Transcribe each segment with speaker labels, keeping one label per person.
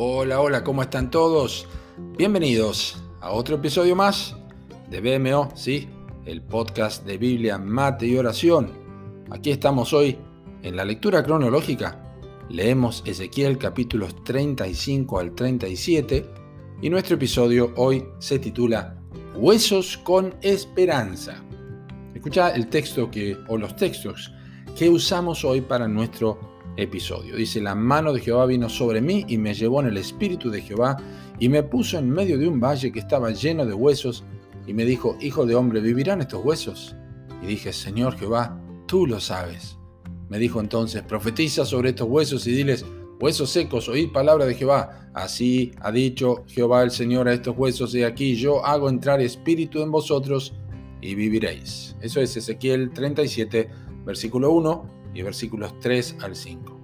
Speaker 1: Hola, hola, ¿cómo están todos? Bienvenidos a otro episodio más de BMO, ¿sí? El podcast de Biblia, Mate y Oración. Aquí estamos hoy en la lectura cronológica. Leemos Ezequiel capítulos 35 al 37 y nuestro episodio hoy se titula Huesos con Esperanza. Escucha el texto que, o los textos que usamos hoy para nuestro episodio. Dice, la mano de Jehová vino sobre mí y me llevó en el espíritu de Jehová y me puso en medio de un valle que estaba lleno de huesos y me dijo, Hijo de hombre, ¿vivirán estos huesos? Y dije, Señor Jehová, tú lo sabes. Me dijo entonces, profetiza sobre estos huesos y diles, huesos secos, oíd palabra de Jehová. Así ha dicho Jehová el Señor a estos huesos, y aquí yo hago entrar espíritu en vosotros y viviréis. Eso es Ezequiel 37, versículo 1 y versículos 3 al 5.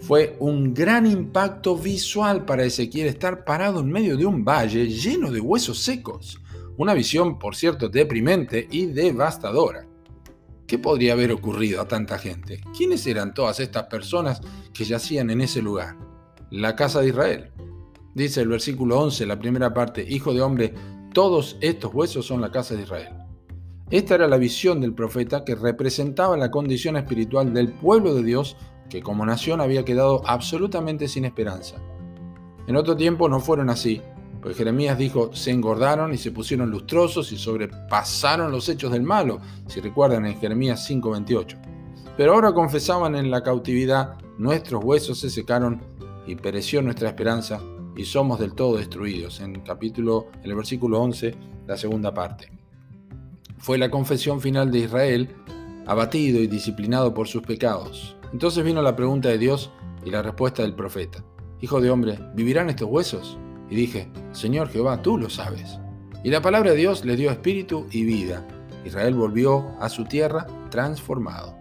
Speaker 1: Fue un gran impacto visual para Ezequiel estar parado en medio de un valle lleno de huesos secos. Una visión, por cierto, deprimente y devastadora. ¿Qué podría haber ocurrido a tanta gente? ¿Quiénes eran todas estas personas que yacían en ese lugar? La casa de Israel. Dice el versículo 11, la primera parte, Hijo de hombre, todos estos huesos son la casa de Israel. Esta era la visión del profeta que representaba la condición espiritual del pueblo de Dios que como nación había quedado absolutamente sin esperanza. En otro tiempo no fueron así, pues Jeremías dijo, se engordaron y se pusieron lustrosos y sobrepasaron los hechos del malo, si recuerdan en Jeremías 5:28. Pero ahora confesaban en la cautividad, nuestros huesos se secaron y pereció nuestra esperanza y somos del todo destruidos. En capítulo, en el versículo 11, la segunda parte fue la confesión final de Israel, abatido y disciplinado por sus pecados. Entonces vino la pregunta de Dios y la respuesta del profeta. Hijo de hombre, ¿vivirán estos huesos? Y dije, Señor Jehová, tú lo sabes. Y la palabra de Dios le dio espíritu y vida. Israel volvió a su tierra transformado.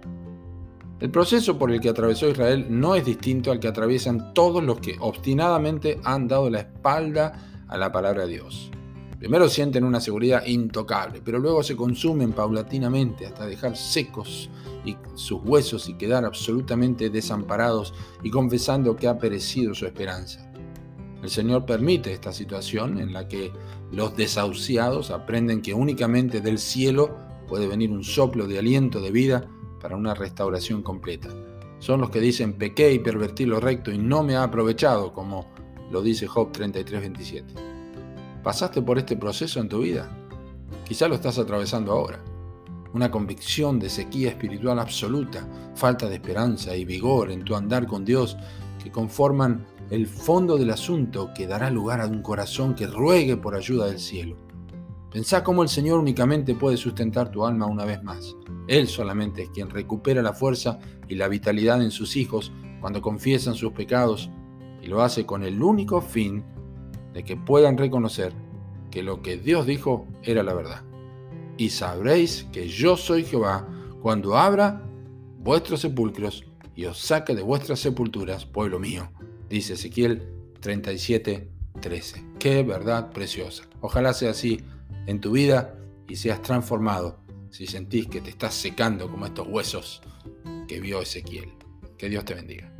Speaker 1: El proceso por el que atravesó Israel no es distinto al que atraviesan todos los que obstinadamente han dado la espalda a la palabra de Dios. Primero sienten una seguridad intocable, pero luego se consumen paulatinamente hasta dejar secos y sus huesos y quedar absolutamente desamparados y confesando que ha perecido su esperanza. El Señor permite esta situación en la que los desahuciados aprenden que únicamente del cielo puede venir un soplo de aliento de vida para una restauración completa. Son los que dicen pequé y pervertí lo recto y no me ha aprovechado, como lo dice Job 33:27. ¿Pasaste por este proceso en tu vida? Quizá lo estás atravesando ahora. Una convicción de sequía espiritual absoluta, falta de esperanza y vigor en tu andar con Dios que conforman el fondo del asunto que dará lugar a un corazón que ruegue por ayuda del cielo. Pensá cómo el Señor únicamente puede sustentar tu alma una vez más. Él solamente es quien recupera la fuerza y la vitalidad en sus hijos cuando confiesan sus pecados y lo hace con el único fin de que puedan reconocer que lo que Dios dijo era la verdad. Y sabréis que yo soy Jehová cuando abra vuestros sepulcros y os saque de vuestras sepulturas, pueblo mío, dice Ezequiel 37, 13. Qué verdad preciosa. Ojalá sea así en tu vida y seas transformado si sentís que te estás secando como estos huesos que vio Ezequiel. Que Dios te bendiga.